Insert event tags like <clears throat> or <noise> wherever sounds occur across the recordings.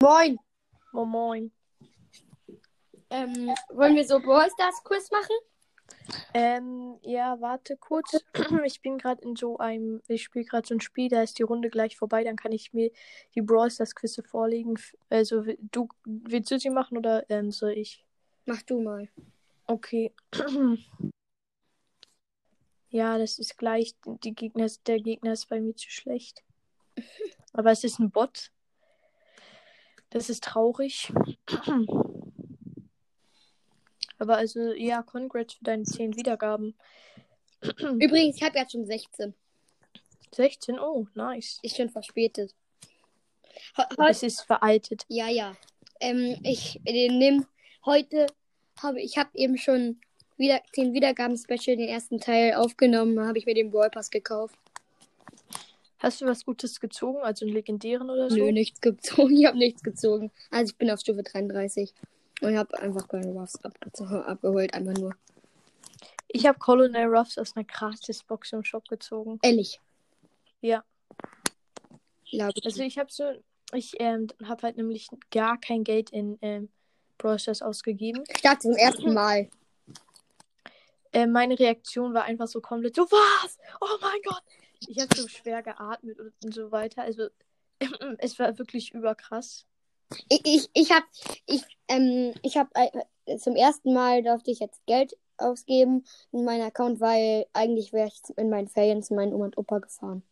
Moin. Moin Moin. Ähm, wollen wir so Brawl Stars Quiz machen? Ähm, ja, warte kurz. <clears throat> Ich bin gerade in so einem, ich spiele gerade so ein Spiel, da ist die Runde gleich vorbei, dann kann ich mir die Brawl Stars Quizze vorlegen. Also, du, willst du sie machen oder ähm, soll ich? Mach du mal. Okay. <clears throat> Ja, das ist gleich. Die Gegner, der Gegner ist bei mir zu schlecht. <laughs> Aber es ist ein Bot. Das ist traurig. Aber also, ja, congrats für deine 10 Wiedergaben. Übrigens, ich habe jetzt schon 16. 16, oh, nice. Ist schon verspätet. Es ist veraltet. ja, ja. Ähm, ich äh, nimm heute habe ich habe eben schon wieder 10 Wiedergaben Special den ersten Teil aufgenommen, habe ich mir den Brawl Pass gekauft. Hast du was Gutes gezogen? Also einen legendären oder so? Nö, nichts gezogen. <laughs> Ich habe nichts gezogen. Also ich bin auf Stufe 33 und habe einfach keine Ruffs abgeholt, einfach nur. Ich habe Colonel Ruffs aus einer Gratis-Box im Shop gezogen. Ehrlich. Ja. Glaube ich. Also ich habe so, ich ähm, habe halt nämlich gar kein Geld in ähm, Brawl Stars ausgegeben. ich dachte zum ersten Mal. Äh, meine Reaktion war einfach so komplett so, was? Oh mein Gott! Ich habe so schwer geatmet und, so weiter. Also <clears throat> es war wirklich überkrass. Ich, ich, ich habe ich, ähm, ich hab, äh, zum ersten Mal durfte ich jetzt Geld ausgeben in meinen Account, weil eigentlich wäre ich in meinen Ferien zu meinen Oma und Opa gefahren.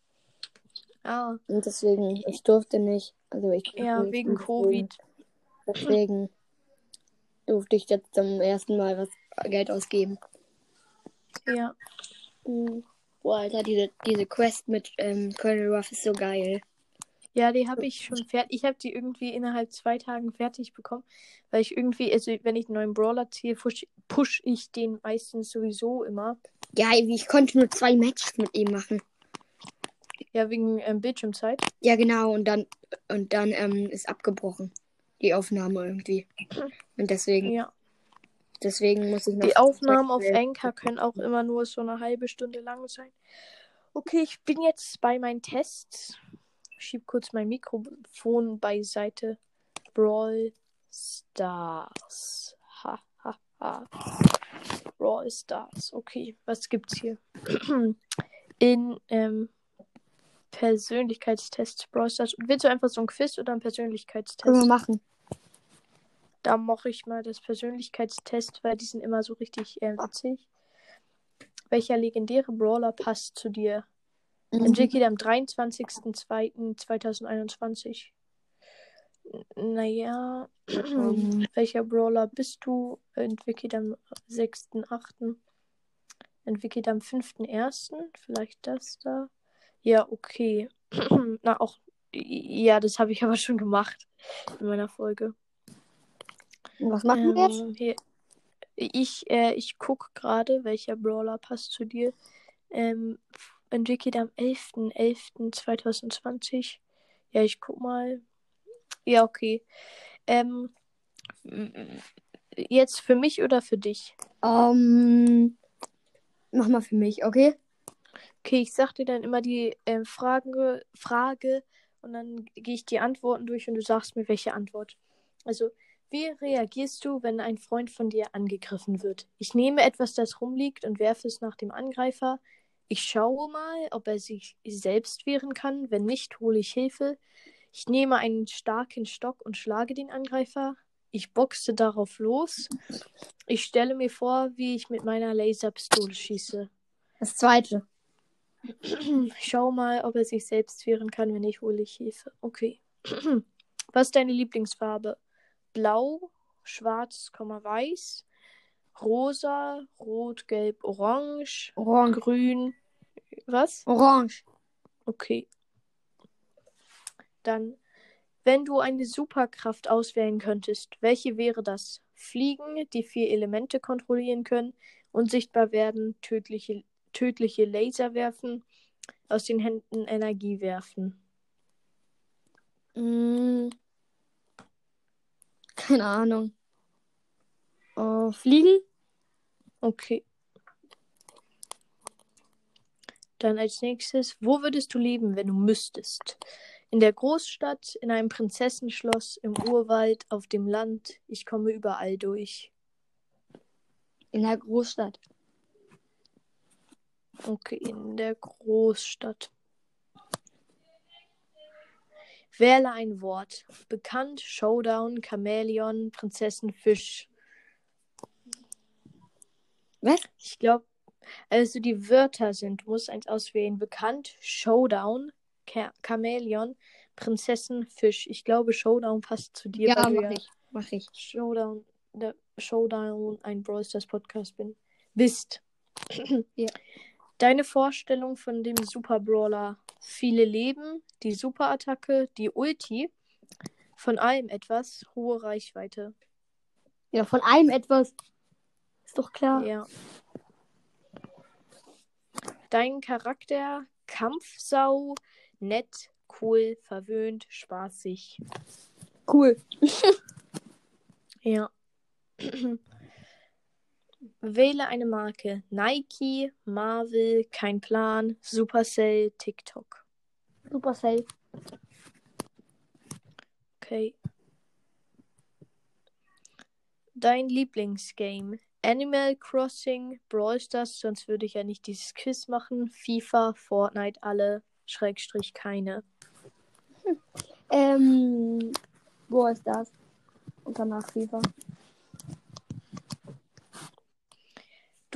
Ah, Und deswegen, ich durfte nicht. Also ich ja, nicht, wegen Covid. Deswegen durfte ich jetzt zum ersten Mal was Geld ausgeben. Ja. Mhm. Boah, Alter, diese, diese Quest mit ähm, Colonel Ruff ist so geil. Ja, die habe ich schon fertig. Ich habe die irgendwie innerhalb zwei Tagen fertig bekommen, weil ich irgendwie, also wenn ich einen neuen Brawler ziehe, push, push ich den meistens sowieso immer. Ja, ich konnte nur zwei Matches mit ihm machen. Ja, wegen ähm, Bildschirmzeit. Ja, genau, und dann und dann ähm, ist abgebrochen. Die Aufnahme irgendwie. Und deswegen, Ja. Deswegen muss ich noch. Die Aufnahmen auf Anchor können auch immer nur so eine halbe Stunde lang sein. Okay, ich bin jetzt bei meinen Tests. Schieb kurz mein Mikrofon beiseite. Brawl Stars. Ha, ha, ha. Brawl Stars. Okay, was gibt's hier? <clears throat> In ähm, Persönlichkeitstests Brawl Stars. Willst du einfach so ein Quiz oder ein Persönlichkeitstest? Können wir machen. Da mache ich mal das Persönlichkeitstest, weil die sind immer so richtig äh, witzig. Welcher legendäre Brawler passt zu dir? Mhm. Entwickelt am 23.02.2021. N- Naja, Ähm, <clears throat> welcher Brawler bist du? Entwickelt am 6.08. Entwickelt am 5.01. Vielleicht das da. Ja, okay. <clears throat> Na, auch. Ja, das habe ich aber schon gemacht in meiner Folge. Was machen wir jetzt? Ähm, hier. Ich, äh, ich guck gerade, welcher Brawler passt zu dir. Ähm, entwickelt am 11.11.2020. Ja, ich guck mal. Ja, okay. Ähm, jetzt für mich oder für dich? Ähm, mach mal für mich, okay? Okay, ich sag dir dann immer die äh, Frage, Frage und dann gehe ich die Antworten durch und du sagst mir, welche Antwort. Also, wie reagierst du, wenn ein Freund von dir angegriffen wird? Ich nehme etwas, das rumliegt und werfe es nach dem Angreifer. Ich schaue mal, ob er sich selbst wehren kann. Wenn nicht, hole ich Hilfe. Ich nehme einen starken Stock und schlage den Angreifer. Ich boxe darauf los. Ich stelle mir vor, wie ich mit meiner Laserpistole schieße. Das zweite. Schau mal, ob er sich selbst wehren kann, wenn ich hole ich Hilfe. Okay. <clears throat> Was ist deine Lieblingsfarbe? Blau, schwarz, weiß, rosa, rot, gelb, orange, Orange. grün. Was? Orange. Okay. Dann, wenn du eine Superkraft auswählen könntest, welche wäre das? Fliegen, die vier Elemente kontrollieren können, unsichtbar werden, tödliche, tödliche Laser werfen, aus den Händen Energie werfen. Mm. Keine Ahnung. Oh, fliegen? Okay. Dann als nächstes, wo würdest du leben, wenn du müsstest? In der Großstadt, in einem Prinzessenschloss, im Urwald, auf dem Land. Ich komme überall durch. In der Großstadt. Okay, in der Großstadt. Wähle ein Wort. Bekannt, Showdown, Chamäleon, Prinzessenfisch. Was? Ich glaube, also die Wörter sind, du musst eins auswählen. Bekannt, Showdown, Cha Chamäleon, Prinzessenfisch. Ich glaube, Showdown passt zu dir, Ja, mach ja ich. Mach ich. Showdown, der Showdown ein Brawl Stars Podcast bin. Bist. Ja. Deine Vorstellung von dem Super Brawler. Viele Leben, die Superattacke, die Ulti. Von allem etwas, hohe Reichweite. Ja, von allem etwas. Ist doch klar. Ja. Dein Charakter, Kampfsau, nett, cool, verwöhnt, spaßig. Cool. <laughs> Ja. <clears throat> Wähle eine Marke. Nike, Marvel, kein Plan, Supercell, TikTok. Supercell. Okay. Dein Lieblingsgame. Animal Crossing, Brawl Stars, sonst würde ich ja nicht dieses Quiz machen. FIFA, Fortnite, alle, Schrägstrich, keine. Ähm, wo ist das? Und danach FIFA.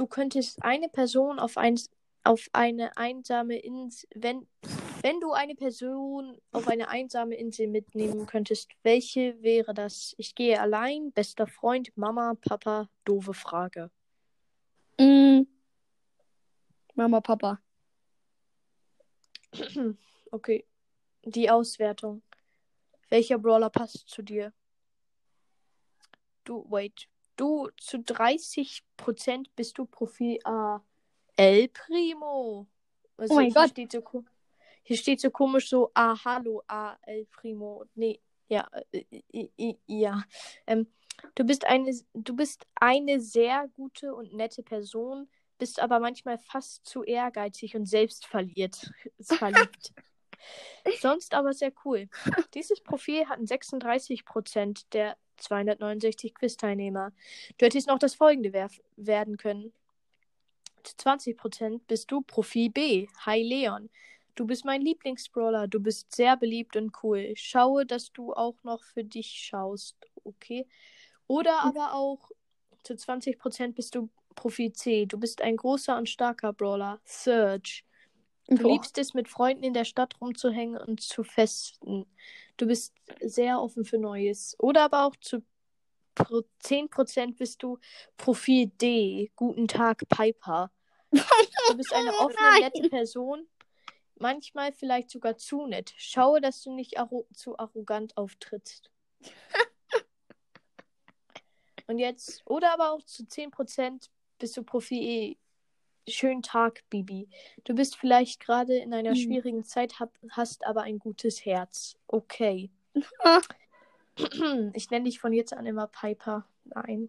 Du könntest eine Person auf, ein, auf eine einsame Insel, wenn, wenn du eine Person auf eine einsame Insel mitnehmen könntest, welche wäre das? Ich gehe allein, bester Freund, Mama, Papa, doofe Frage. Mm. Mama, Papa. <clears throat> Okay. Die Auswertung. Welcher Brawler passt zu dir? Du, wait. Du zu 30% bist du Profil A. El Primo. Also Oh mein hier Gott. Steht so, hier steht so komisch so, ah, hallo, ah, El Primo. Nee, ja, äh, äh, äh, ja. Ähm, du bist eine, du bist eine sehr gute und nette Person, bist aber manchmal fast zu ehrgeizig und selbst verliert, <laughs> verliebt. Sonst aber sehr cool. Dieses Profil hatten 36% der 269 Quiz-Teilnehmer. Du hättest noch das folgende werden können. Zu 20% bist du Profil B. Hi Leon. Du bist mein Lieblingsbrawler. Du bist sehr beliebt und cool. Schaue, dass du auch noch für dich schaust. Okay. Oder aber auch zu 20% bist du Profil C. Du bist ein großer und starker Brawler. Surge. Du Boah. liebst es, mit Freunden in der Stadt rumzuhängen und zu festen. Du bist sehr offen für Neues. Oder aber auch zu pro 10% bist du Profil D. Guten Tag, Piper. <laughs> Du bist eine offene, nette Person. Manchmal vielleicht sogar zu nett. Schaue, dass du nicht arro zu arrogant auftrittst. <laughs> Und jetzt, oder aber auch zu 10% bist du Profil E. Schönen Tag, Bibi. Du bist vielleicht gerade in einer Hm. schwierigen Zeit, hab, hast aber ein gutes Herz. Okay. <laughs> Ich nenne dich von jetzt an immer Piper. Nein.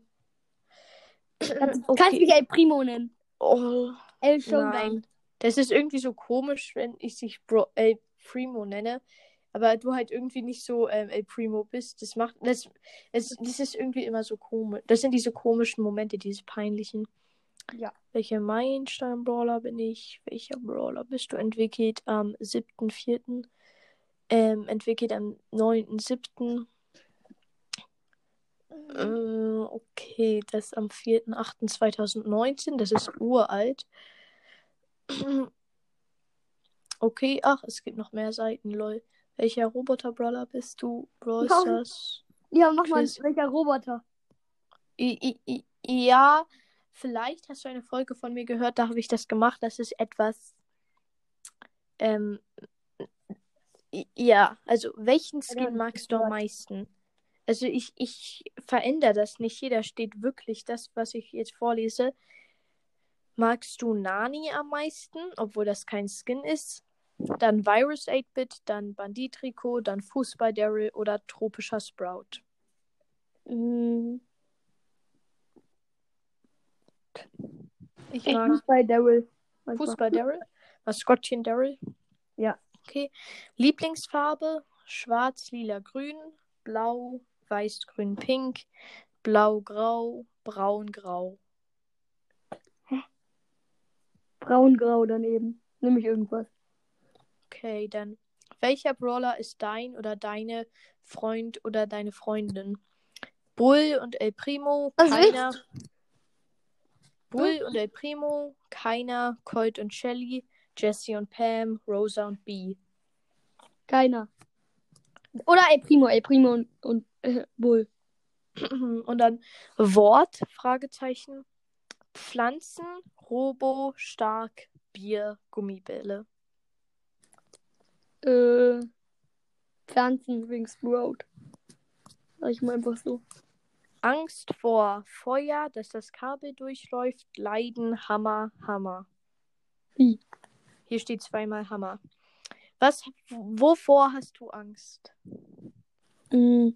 Kannst, <clears throat> Okay. kannst mich El Primo nennen. Oh, El Showdown. nein. Das ist irgendwie so komisch, wenn ich dich Bro El Primo nenne. Aber du halt irgendwie nicht so ähm, El Primo bist. Das macht. Das, es, das ist irgendwie immer so komisch. Das sind diese komischen Momente, diese peinlichen. Ja. Welcher Meilenstein-Brawler bin ich? Welcher Brawler bist du? Entwickelt am 7.4. Ähm, entwickelt am 9.7. Äh, okay, das ist am 4.8.2019. Das ist uralt. <clears throat> Okay, ach, es gibt noch mehr Seiten, lol. Welcher Roboter-Brawler bist du? Brawl Ja. Stars? Ja, nochmal, welcher Roboter? I, I, I, ja, vielleicht hast du eine Folge von mir gehört, da habe ich das gemacht. Das ist etwas. Ähm, ja, also welchen Skin magst du am meisten? Also ich, ich verändere das nicht. Hier da steht wirklich das, was ich jetzt vorlese. Magst du Nani am meisten, obwohl das kein Skin ist? Dann Virus 8-Bit, dann Bandit-Trikot, dann Fußball Daryl oder tropischer Sprout. Mm, Ich Ich mag Fußball Daryl. Fußball Daryl. Maskottchen Daryl. Okay. Lieblingsfarbe: Schwarz, Lila, Grün, Blau, Weiß, Grün, Pink, Blau, Grau, Braun, Grau. Braun-grau daneben. Nimm ich irgendwas. Okay, dann. Welcher Brawler ist dein oder deine Freund oder deine Freundin? Bull und El Primo, Was keiner. Bull und El Primo, keiner. Colt und Shelly, Jesse und Pam, Rosa und Bee. Keiner. Oder El Primo, El Primo und, und äh, Bull. <clears throat> Und dann Wort, Fragezeichen. Pflanzen, Robo, Stark, Bier, Gummibälle. Äh, Pflanzen wegen Sprout. Sag ich mal einfach so. Angst vor Feuer, dass das Kabel durchläuft. Leiden, Hammer, Hammer. Wie? Hier steht zweimal Hammer. Was, wovor hast du Angst? Mm.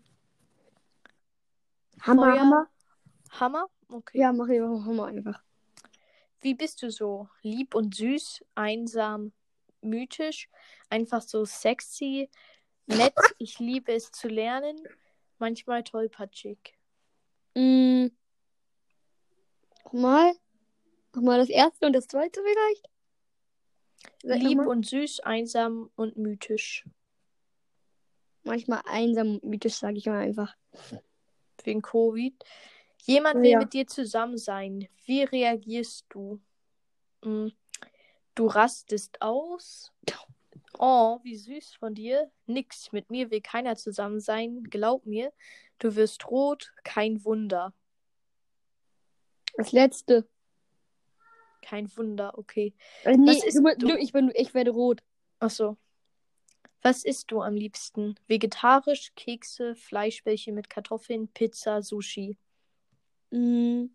Hammer, Feuer? Hammer. Hammer? Okay. Ja, mach ich auch Hammer einfach. Wie bist du so? Lieb und süß, einsam, mythisch, einfach so sexy, nett, <laughs> ich liebe es zu lernen, manchmal tollpatschig. Mm. Nochmal. Nochmal das erste und das zweite vielleicht? Sag Lieb nochmal. und süß, einsam und mythisch. Manchmal einsam und mythisch, sage ich mal einfach. Wegen Covid. Jemand Oh will ja. mit dir zusammen sein. Wie reagierst du? Mm, Du rastest aus. <laughs> Oh, wie süß von dir. Nix, mit mir will keiner zusammen sein. Glaub mir, du wirst rot, kein Wunder. Das letzte. Kein Wunder, okay. Äh, nee, ist du, du- ich, bin, ich werde rot. Achso. Was isst du am liebsten? Vegetarisch, Kekse, Fleischbällchen mit Kartoffeln, Pizza, Sushi. Mm.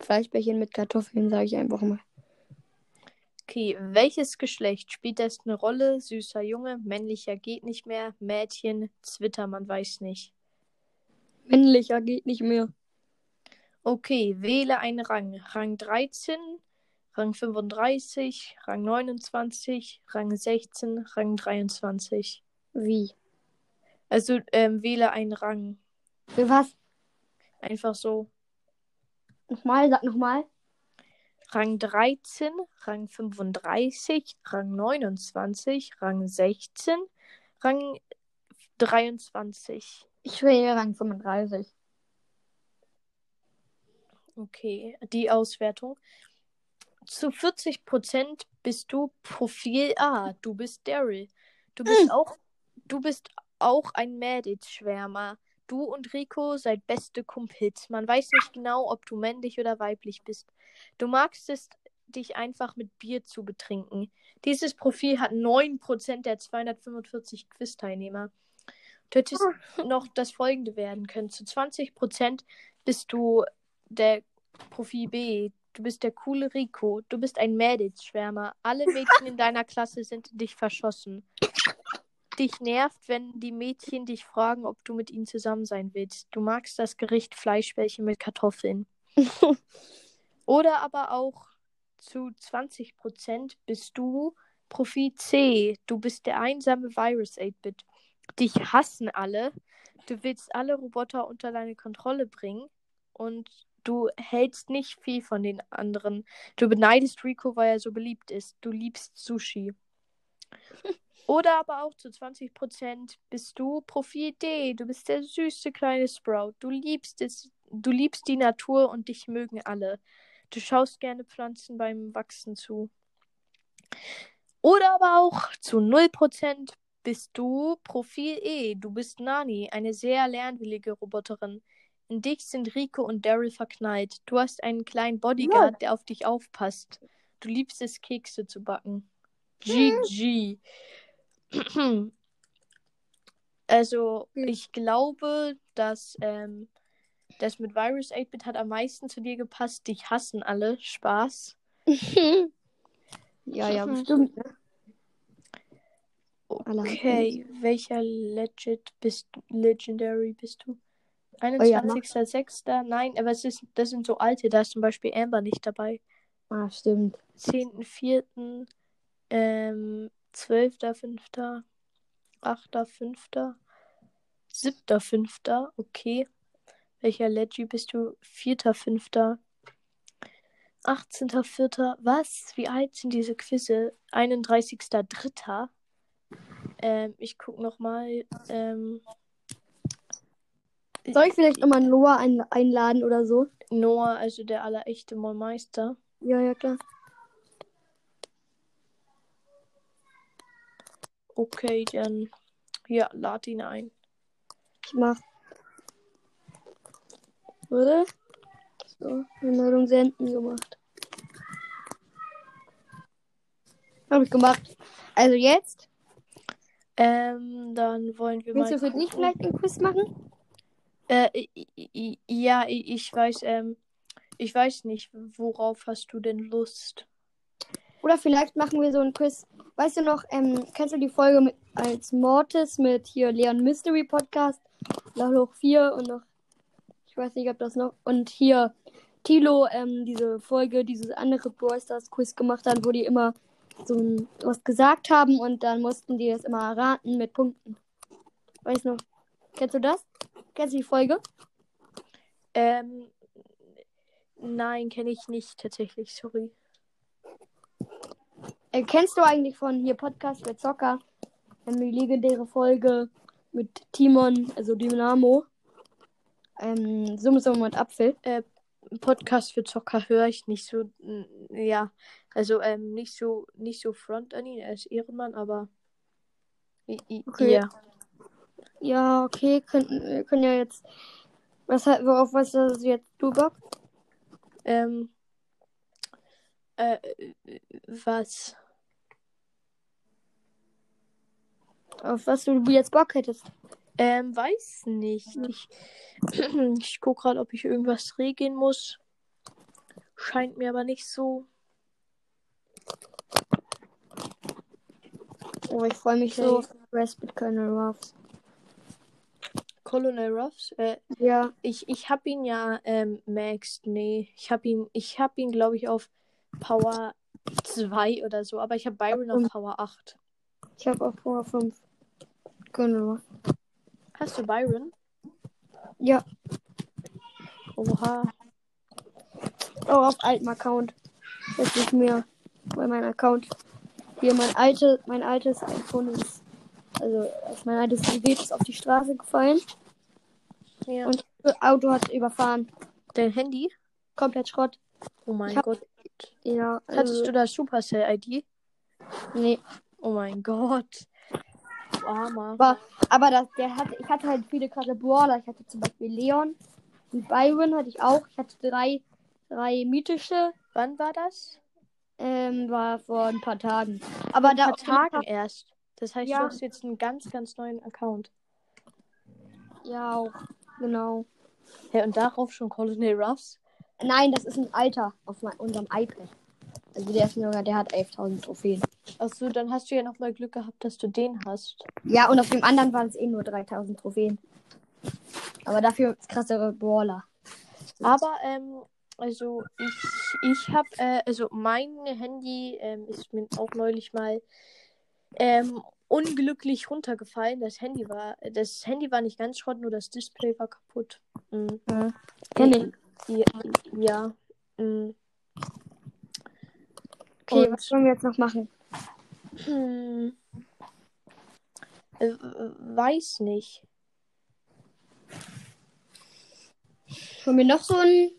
Fleischbällchen mit Kartoffeln, sage ich einfach mal. Okay, welches Geschlecht spielt das eine Rolle? Süßer Junge, männlicher geht nicht mehr, Mädchen, Zwitter, man weiß nicht. Männlicher geht nicht mehr. Okay, wähle einen Rang. Rang 13, Rang 35, Rang 29, Rang 16, Rang 23. Wie? Also ähm, wähle einen Rang. Für was? Einfach so. Nochmal, sag nochmal. Rang 13, Rang 35, Rang 29, Rang 16, Rang 23. Ich wähle Rang 35. Okay, die Auswertung. Zu 40% bist du Profil A. Du bist Daryl. Du bist auch, du bist auch ein Mädelsschwärmer. Du und Rico seid beste Kumpels. Man weiß nicht genau, ob du männlich oder weiblich bist. Du magst es, dich einfach mit Bier zu betrinken. Dieses Profil hat 9% der 245 Quiz-Teilnehmer. Du hättest <laughs> noch das folgende werden können. Zu 20% bist du der Profil B. Du bist der coole Rico. Du bist ein Mädelsschwärmer. Alle Mädchen in <laughs> deiner Klasse sind in dich verschossen. Dich nervt, wenn die Mädchen dich fragen, ob du mit ihnen zusammen sein willst. Du magst das Gericht Fleischbällchen mit Kartoffeln. <laughs> Oder aber auch zu 20% bist du Profil C. Du bist der einsame Virus 8-Bit. Dich hassen alle. Du willst alle Roboter unter deine Kontrolle bringen. Und du hältst nicht viel von den anderen. Du beneidest Rico, weil er so beliebt ist. Du liebst Sushi. <laughs> Oder aber auch zu 20% bist du Profil D. Du bist der süße kleine Sprout. Du liebst es, du liebst die Natur und dich mögen alle. Du schaust gerne Pflanzen beim Wachsen zu. Oder aber auch zu 0% bist du Profil E. Du bist Nani, eine sehr lernwillige Roboterin. In dich sind Rico und Daryl verknallt. Du hast einen kleinen Bodyguard, der auf dich aufpasst. Du liebst es, Kekse zu backen. GG. Also, ich glaube, dass ähm, das mit Virus 8-Bit hat am meisten zu dir gepasst. Dich hassen alle. Spaß. <laughs> ja, ja, bestimmt. Ne? Okay, welcher Legit bist Legendary bist du? Oh ja. 21.06. Nein, aber es ist, das sind so alte, da ist zum Beispiel Amber nicht dabei. Ah, stimmt. 10.04. Ähm, Zwölfter, fünfter, achter, fünfter, siebter, fünfter. Okay. Welcher Leggy bist du? Vierter, fünfter. 18.04. Was? Wie alt sind diese Quizze? 31.03. Ähm, ich guck nochmal. Ähm, Soll ich vielleicht nochmal Noah ein einladen oder so? Noah, also der allerechte Mollmeister. Ja, ja, klar. Okay, dann. Ja, lad ihn ein. Ich mach. Oder? So, Einladung senden gemacht. Habe ich gemacht. Also jetzt? Ähm, dann wollen wir Willst mal. du für dich vielleicht einen Quiz machen? Äh, ja, ich weiß, ähm, ich weiß nicht, worauf hast du denn Lust? Oder vielleicht machen wir so einen Quiz. Weißt du noch, ähm, kennst du die Folge mit, als Mortis mit hier Leon Mystery Podcast? Noch hoch 4 und noch, ich weiß nicht, ob das noch, und hier Tilo, ähm, diese Folge, dieses andere Brawl Stars Quiz gemacht hat, wo die immer so ein, was gesagt haben und dann mussten die das immer erraten mit Punkten. Weißt du noch? Kennst du das? Kennst du die Folge? Ähm, nein, kenne ich nicht tatsächlich, sorry. Äh, kennst du eigentlich von hier Podcast für Zocker? Ähm, die legendäre Folge mit Timon, also Dynamo. Ähm, Summe, Summe und Apfel. Podcast für Zocker höre ich nicht so, ja, also ähm, nicht so, nicht so front an ihn, er ist Ehrenmann, aber Okay. ja. Ja, okay, können, wir können ja jetzt. Was hat, worauf was du jetzt du Bock? Ähm, äh, was? Auf was du jetzt Bock hättest? Ähm, weiß nicht. Ich, <clears throat> ich gucke gerade, ob ich irgendwas regeln muss. Scheint mir aber nicht so. Oh, ich freue mich Okay. so auf Respite Colonel Ruffs. Colonel Ruffs, äh, Ja, ich, ich habe ihn ja ähm, maxed. Nee, ich habe ihn, ich habe ihn, glaube ich, auf Power 2 oder so, aber ich habe Byron auf. Power 8. ich habe auch Power 5. Ruffs. Hast du Byron? Ja, Oha. auch auf altem Account. Jetzt nicht mehr. Bei meinem Account. Hier mein alte, mein altes iPhone ist. Also mein altes Gerät ist auf die Straße gefallen Ja. und das Auto hat überfahren. Dein Handy? Komplett Schrott. Oh mein hab- Gott. Ja, also, Hattest du da Supercell-ID? Nee. Oh mein Gott. Armer. Aber, aber das, der hatte, ich hatte halt viele krasse Brawler. Ich hatte zum Beispiel Leon und Byron hatte ich auch. Ich hatte drei, drei mythische. Wann war das? Ähm, war vor ein paar Tagen. Aber Ein da paar Tagen erst. Das heißt, Ja. du hast jetzt einen ganz, ganz neuen Account. Ja, auch. Genau. Ja, und darauf schon Colonel Ruffs? Nein, das ist ein alter auf mein, unserem iPad. Also der ist sogar, der hat 11.000 Trophäen. Achso, dann hast du ja nochmal Glück gehabt, dass du den hast. Ja, und auf dem anderen waren es eh nur 3.000 Trophäen. Aber dafür krassere Brawler. Aber, ähm, also ich, ich habe, äh, also mein Handy ähm, ist mir auch neulich mal ähm, unglücklich runtergefallen. Das Handy war, das Handy war nicht ganz Schrott, nur das Display war kaputt. Mhm. Kenn ich. Ja. ja. Mhm. Okay, Und- was wollen wir jetzt noch machen? Hm. Äh, weiß nicht. Wollen wir noch so einen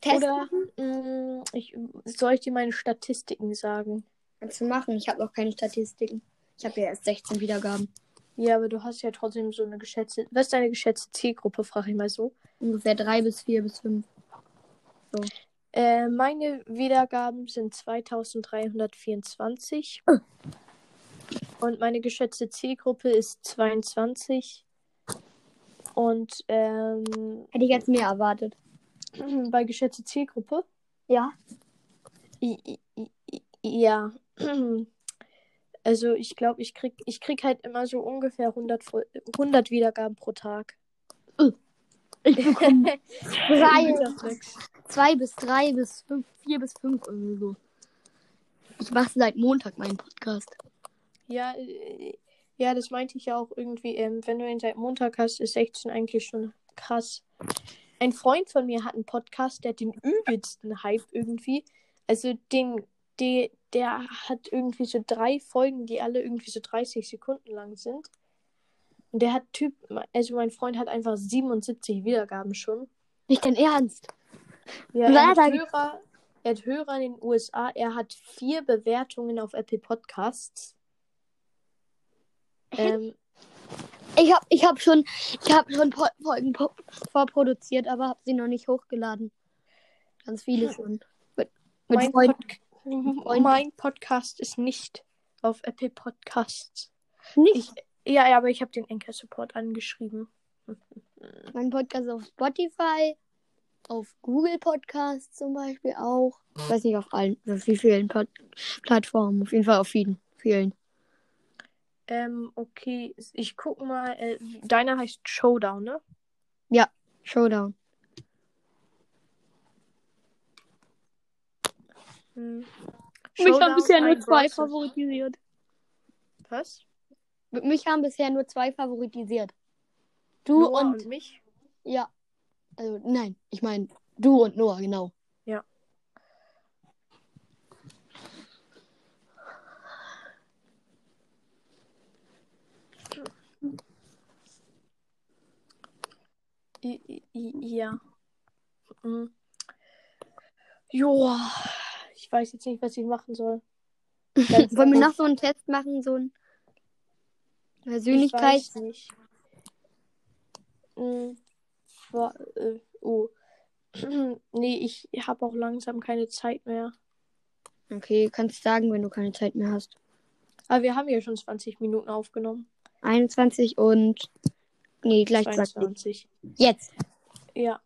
Test Oder machen? mh, ich, soll ich dir meine Statistiken sagen? Kannst du machen. Ich habe noch keine Statistiken. Ich habe ja erst 16 Wiedergaben. Ja, aber du hast ja trotzdem so eine geschätzte. Was ist deine geschätzte Zielgruppe, frage ich mal so. Ungefähr 3 bis 4 bis 5. Äh, meine Wiedergaben sind 2324. Äh. Und meine geschätzte Zielgruppe ist 22. Und ähm, Hätte ich jetzt mehr erwartet. <clears throat> bei geschätzte Zielgruppe Ja. I, ja. <clears throat> Also ich glaube, ich krieg, ich krieg halt immer so ungefähr 100, Fol- 100 Wiedergaben pro Tag. Ich bekomme <laughs> drei. 2 bis 3 bis 5, 4 bis 5 irgendwie so. Ich mache seit Montag meinen Podcast. Ja, äh, ja, das meinte ich ja auch irgendwie. Ähm, wenn du ihn seit Montag hast, ist 16 eigentlich schon krass. Ein Freund von mir hat einen Podcast, der hat den übelsten Hype irgendwie. Also den, der, der hat irgendwie so drei Folgen, die alle irgendwie so 30 Sekunden lang sind. Und der hat Typ, also mein Freund hat einfach 77 Wiedergaben schon. Nicht dein Ernst. Ja, er hat, Hörer, er hat Hörer in den USA. Er hat vier Bewertungen auf Apple Podcasts. Ähm, Ich habe ich hab schon, ich hab schon Folgen vorproduziert, aber habe sie noch nicht hochgeladen. Ganz viele schon. Mit, mit mein, Freunden. Pod <laughs> mein Podcast ist nicht auf Apple Podcasts. Nicht Ich, ja, ja, aber ich habe den Anchor Support angeschrieben. <laughs> mein Podcast auf Spotify, auf Google Podcasts zum Beispiel auch. Ich weiß nicht, auf allen, auf wie vielen Pod Plattformen. Auf jeden Fall auf vielen. vielen. Ähm, okay, ich guck mal. Äh, deiner heißt Showdown, ne? Showdown. Hm. Mich haben Showdown, bisher nur zwei favorisiert. Was? Mich haben bisher nur zwei favorisiert. Du Noah und, und mich? ja. Also nein, ich meine du und Noah, genau. Ja. Ja. Mhm. Joa. Ich weiß jetzt nicht, was ich machen soll. <laughs> Wollen wir noch so einen Test machen, so ein Ich Persönlichkeit? weiß nicht. Hm, wa- äh, oh. <clears throat> nee, ich habe auch langsam keine Zeit mehr. Okay, kannst sagen, wenn du keine Zeit mehr hast. Aber wir haben ja schon 20 Minuten aufgenommen. 21 und nee, gleich gesagt. 22. Jetzt. Ja.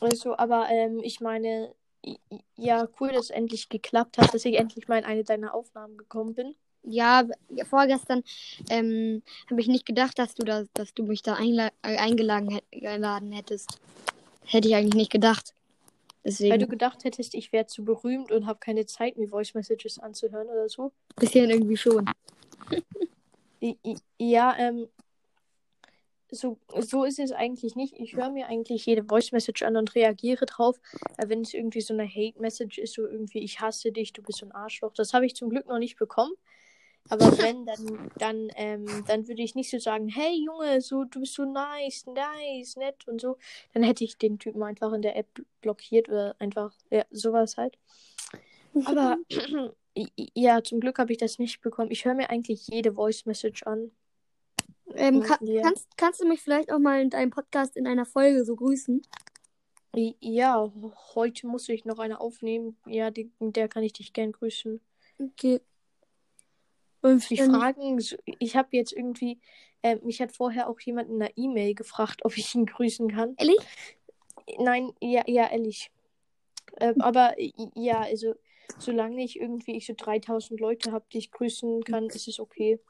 Also, aber ähm, ich meine, ja, cool, dass es endlich geklappt hat, dass ich endlich mal in eine deiner Aufnahmen gekommen bin. Ja, vorgestern ähm, habe ich nicht gedacht, dass du da, dass du mich da äh, eingeladen, hätt eingeladen hättest. Hätte ich eigentlich nicht gedacht. Deswegen Weil du gedacht hättest, ich wäre zu berühmt und habe keine Zeit, mir Voice Messages anzuhören oder so. bisschen irgendwie schon. <laughs> Ja, ähm, so, so ist es eigentlich nicht. Ich höre mir eigentlich jede Voice Message an und reagiere drauf. Wenn es irgendwie so eine Hate Message ist, so irgendwie, ich hasse dich, du bist so ein Arschloch, das habe ich zum Glück noch nicht bekommen. Aber wenn, dann, dann, ähm, dann würde ich nicht so sagen, hey Junge, so, du bist so nice, nice, nett und so. Dann hätte ich den Typen einfach in der App blockiert oder einfach, ja, sowas halt. Aber <clears throat> ja, zum Glück habe ich das nicht bekommen. Ich höre mir eigentlich jede Voice Message an. Ähm, ka Ja. kannst, kannst du mich vielleicht auch mal in deinem Podcast in einer Folge so grüßen? Ja, heute muss ich noch eine aufnehmen. Ja, die, der kann ich dich gern grüßen. Okay. Und Die Fragen, so- ich habe jetzt irgendwie, äh, mich hat vorher auch jemand in einer E-Mail gefragt, <laughs> ob ich ihn grüßen kann. Ehrlich? Nein, ja, ja, ehrlich. Ähm, aber i- ja, also solange ich irgendwie ich so 3000 Leute habe, die ich grüßen kann, ist es okay.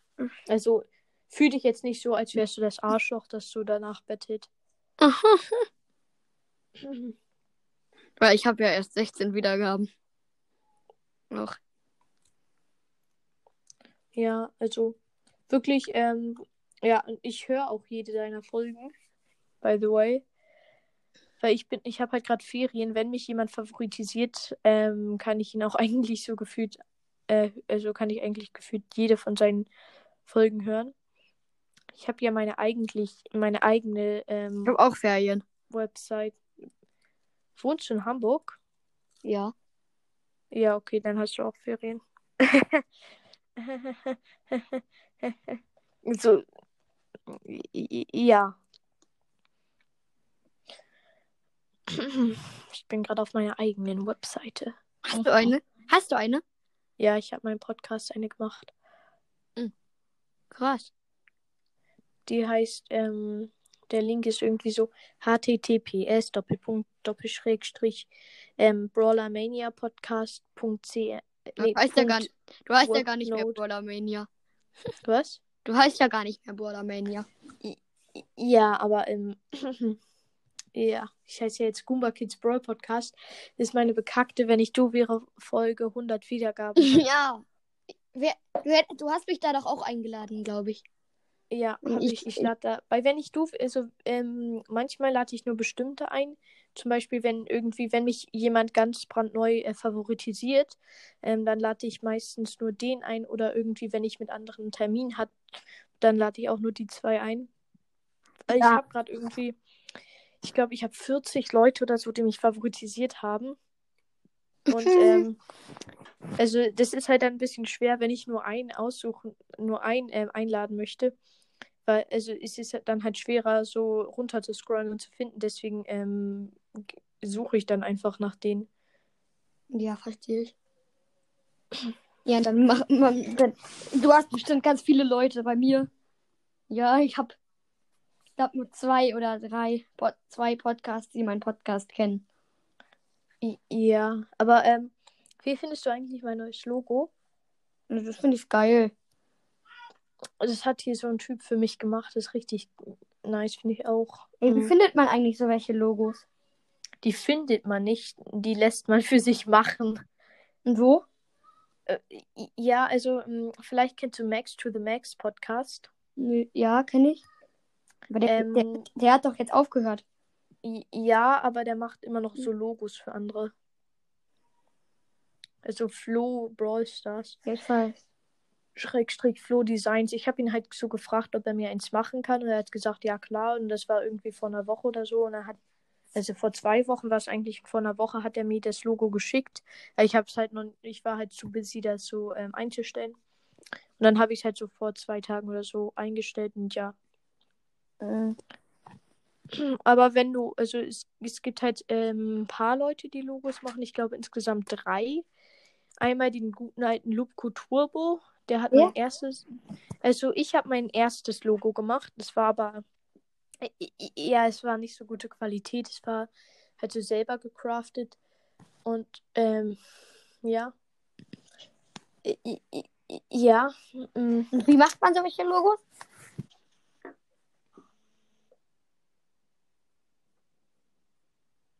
Also fühl dich jetzt nicht so, als wärst du das Arschloch, das du danach bettet. Aha. <laughs> Weil ich habe ja erst 16 Wiedergaben. Noch. Ja, also wirklich, ähm, ja, und ich höre auch jede deiner Folgen, by the way. Weil ich bin, ich habe halt gerade Ferien. Wenn mich jemand favoritisiert, ähm, kann ich ihn auch <laughs> eigentlich so gefühlt, äh, also kann ich eigentlich gefühlt jede von seinen Folgen hören. Ich habe ja meine eigentlich, meine eigene ähm, Ich habe auch Ferien. Website. Wohnst du in Hamburg? Ja. Ja, okay, dann hast du auch Ferien. <laughs> so, ja. Ich bin gerade auf meiner eigenen Webseite. Hast du eine? Hast du eine? Ja, ich habe meinen Podcast eine gemacht. Krass. Die heißt, ähm, der Link ist irgendwie so https Doppelpunkt Doppelschrägstrich ähm, brawlermaniapodcast.c Du heißt ja gar nicht, du heißt ja gar nicht mehr. Brawlermania. Was? Du heißt ja gar nicht mehr Brawlermania. Ja, aber ähm, <clears throat> ja, ich heiße ja jetzt Goomba Kids Brawl Podcast. Das ist meine bekackte, wenn ich du wäre, Folge 100 Wiedergaben. <laughs> ja. wer, wer, du hast mich da doch auch eingeladen, glaube ich. Ja, Ich- ich. Ich lade da. Weil wenn ich du, also ähm, manchmal lade ich nur bestimmte ein. Zum Beispiel, wenn irgendwie, wenn mich jemand ganz brandneu äh, favoritisiert, ähm, dann lade ich meistens nur den ein. Oder irgendwie, wenn ich mit anderen einen Termin hat, dann lade ich auch nur die zwei ein. Weil Ich Ja. habe gerade irgendwie, ich glaube, ich habe 40 Leute oder so, die mich favoritisiert haben. Und <laughs> ähm, also das ist halt dann ein bisschen schwer, wenn ich nur einen aussuchen, nur einen ähm, einladen möchte. Weil, also es ist halt dann halt schwerer, so runter zu scrollen und zu finden. Deswegen ähm, suche ich dann einfach nach denen. Ja, verstehe ich. Ja, dann mach man. Dann, du hast bestimmt ganz viele Leute bei mir. Ja, ich habe, ich glaube, nur zwei oder drei, Pod zwei Podcasts, die meinen Podcast kennen. Ja, aber ähm, wie findest du eigentlich mein neues Logo? Das finde ich geil. Das hat hier so ein Typ für mich gemacht. Das ist richtig nice, finde ich auch. Ey, wie Mhm. findet man eigentlich so welche Logos? Die findet man nicht, die lässt man für sich machen. Und wo? Äh, ja, also ähm, vielleicht kennst du Max to the Max Podcast. Ja, kenne ich. Aber der, der, Ähm, der hat doch jetzt aufgehört. ja, aber der macht immer noch so Logos für andere. Also Flo Brawl Stars. Ja, ich weiß. Schrägstrich Flo Designs. Ich habe ihn halt so gefragt, ob er mir eins machen kann. Und er hat gesagt, ja klar. Und das war irgendwie vor einer Woche oder so. Und er hat, also vor zwei Wochen war es eigentlich, vor einer Woche hat er mir das Logo geschickt. Ich habe es halt noch, ich war halt zu busy, das so ähm, einzustellen. Und dann habe ich es halt so vor zwei Tagen oder so eingestellt und ja. Äh, <clears throat> Aber wenn du, also es, es gibt halt ähm, ein paar Leute, die Logos machen. Ich glaube insgesamt drei. Einmal den guten alten Lupco Turbo. Der hat Ja. mein erstes. Also ich habe mein erstes Logo gemacht. Das war aber. Ja, es war nicht so gute Qualität. Es war halt so selber gecraftet. Und ähm, ja. Ja. mm. Wie macht man solche Logos?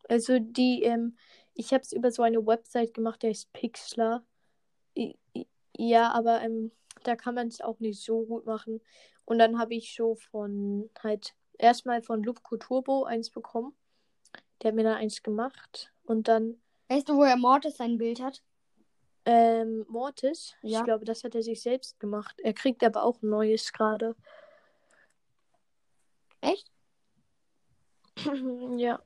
Also die, ähm, ich habe es über so eine Website gemacht, der ist Pixlr. Ja, aber ähm, da kann man es auch nicht so gut machen. Und dann habe ich so von halt erstmal von Lupco Turbo eins bekommen. Der hat mir dann eins gemacht. Und dann Weißt du, woher Mortis sein Bild hat? ähm, Mortis. Ja. Ich glaube, das hat er sich selbst gemacht. Er kriegt aber auch ein neues gerade. Echt? <clears throat> ja.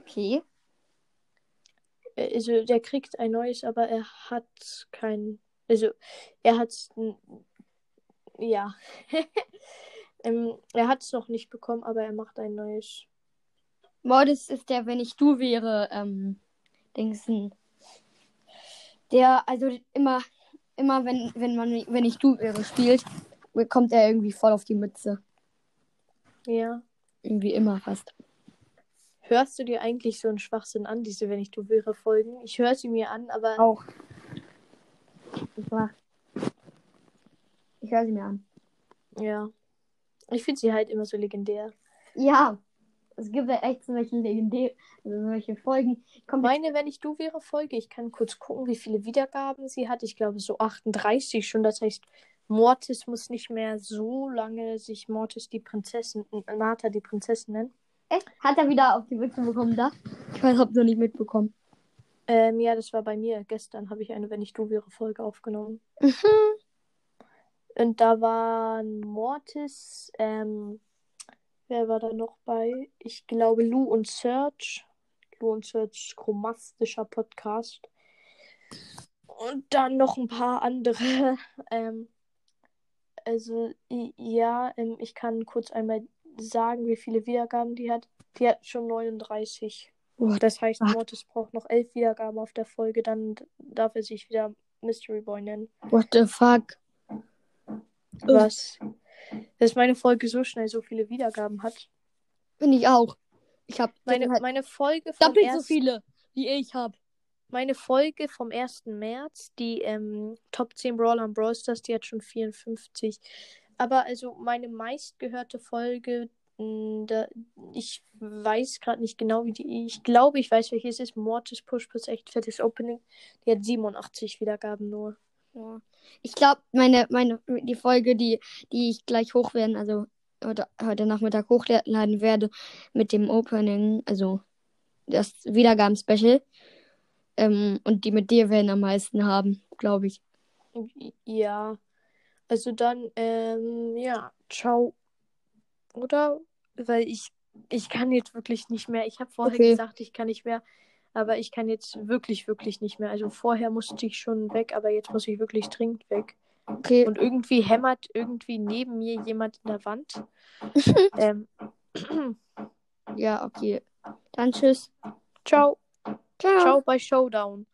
Okay. Also der kriegt ein neues, aber er hat kein. Also er hat ja. <laughs> ähm, er hat es noch nicht bekommen, aber er macht ein neues. Mortis ist der, wenn ich du wäre, ähm, Dingsen. Der, also immer, immer wenn, wenn man, wenn ich du wäre spielt, bekommt er irgendwie voll auf die Mütze. Ja. Irgendwie immer fast. Hörst du dir eigentlich so einen Schwachsinn an, diese Wenn ich du wäre Folgen? Ich höre sie mir an, aber Auch. Ich höre sie mir an. ja. Ich finde sie halt immer so legendär. Ja. Es gibt ja echt solche legendär, also solche Folgen. Kommt Meine Wenn ich du wäre Folge, ich kann kurz gucken, wie viele Wiedergaben sie hat. Ich glaube so 38 schon. Das heißt, Mortis muss nicht mehr so lange sich Mortis die Prinzessin, Martha die Prinzessin nennen. Echt? Hat er wieder auf die Mütze bekommen da? Ich weiß, hab noch nicht mitbekommen. Ähm, ja, das war bei mir. Gestern habe ich eine Wenn ich du wäre Folge aufgenommen. Und da waren Mortis, ähm, wer war da noch bei? Ich glaube Lou und Serge. Lou und Serge, chromastischer Podcast. Und dann noch ein paar andere. <laughs> Ähm, also, ja, ähm, ich kann kurz einmal sagen, wie viele Wiedergaben die hat. Die hat schon 39. What Das heißt, fuck? Mortis braucht noch 11 Wiedergaben auf der Folge, dann darf er sich wieder Mystery Boy nennen. What the fuck? Was? Dass meine Folge so schnell so viele Wiedergaben hat. Bin ich auch. Ich hab Meine, halt meine Folge vom doppelt so viele, wie ich hab. Meine Folge vom 1. März, die ähm, Top 10 Brawler und Brawl Stars, die hat schon 54. Aber also meine meistgehörte Folge, mh, da, ich weiß gerade nicht genau, wie die. Ich glaube, ich weiß, welche es ist. Mortis Push plus echt fettes Opening. Die hat 87 Wiedergaben nur. Ja. Ich glaube, meine, meine, die Folge, die, die ich gleich hochwerden, also heute, heute Nachmittag hochladen werde, mit dem Opening, also das Wiedergaben-Special. Ähm, und die mit dir werden am meisten haben, glaube ich. Ja. Also dann, ähm, ja, ciao. Oder? Weil ich, ich kann jetzt wirklich nicht mehr. Ich habe vorher Okay. gesagt, ich kann nicht mehr. Aber ich kann jetzt wirklich, wirklich nicht mehr. Also vorher musste ich schon weg, aber jetzt muss ich wirklich dringend weg. Okay. Und irgendwie hämmert irgendwie neben mir jemand in der Wand. <laughs> ähm, Ja, okay. Dann tschüss. ciao. Ciao. Ciao bei Showdown.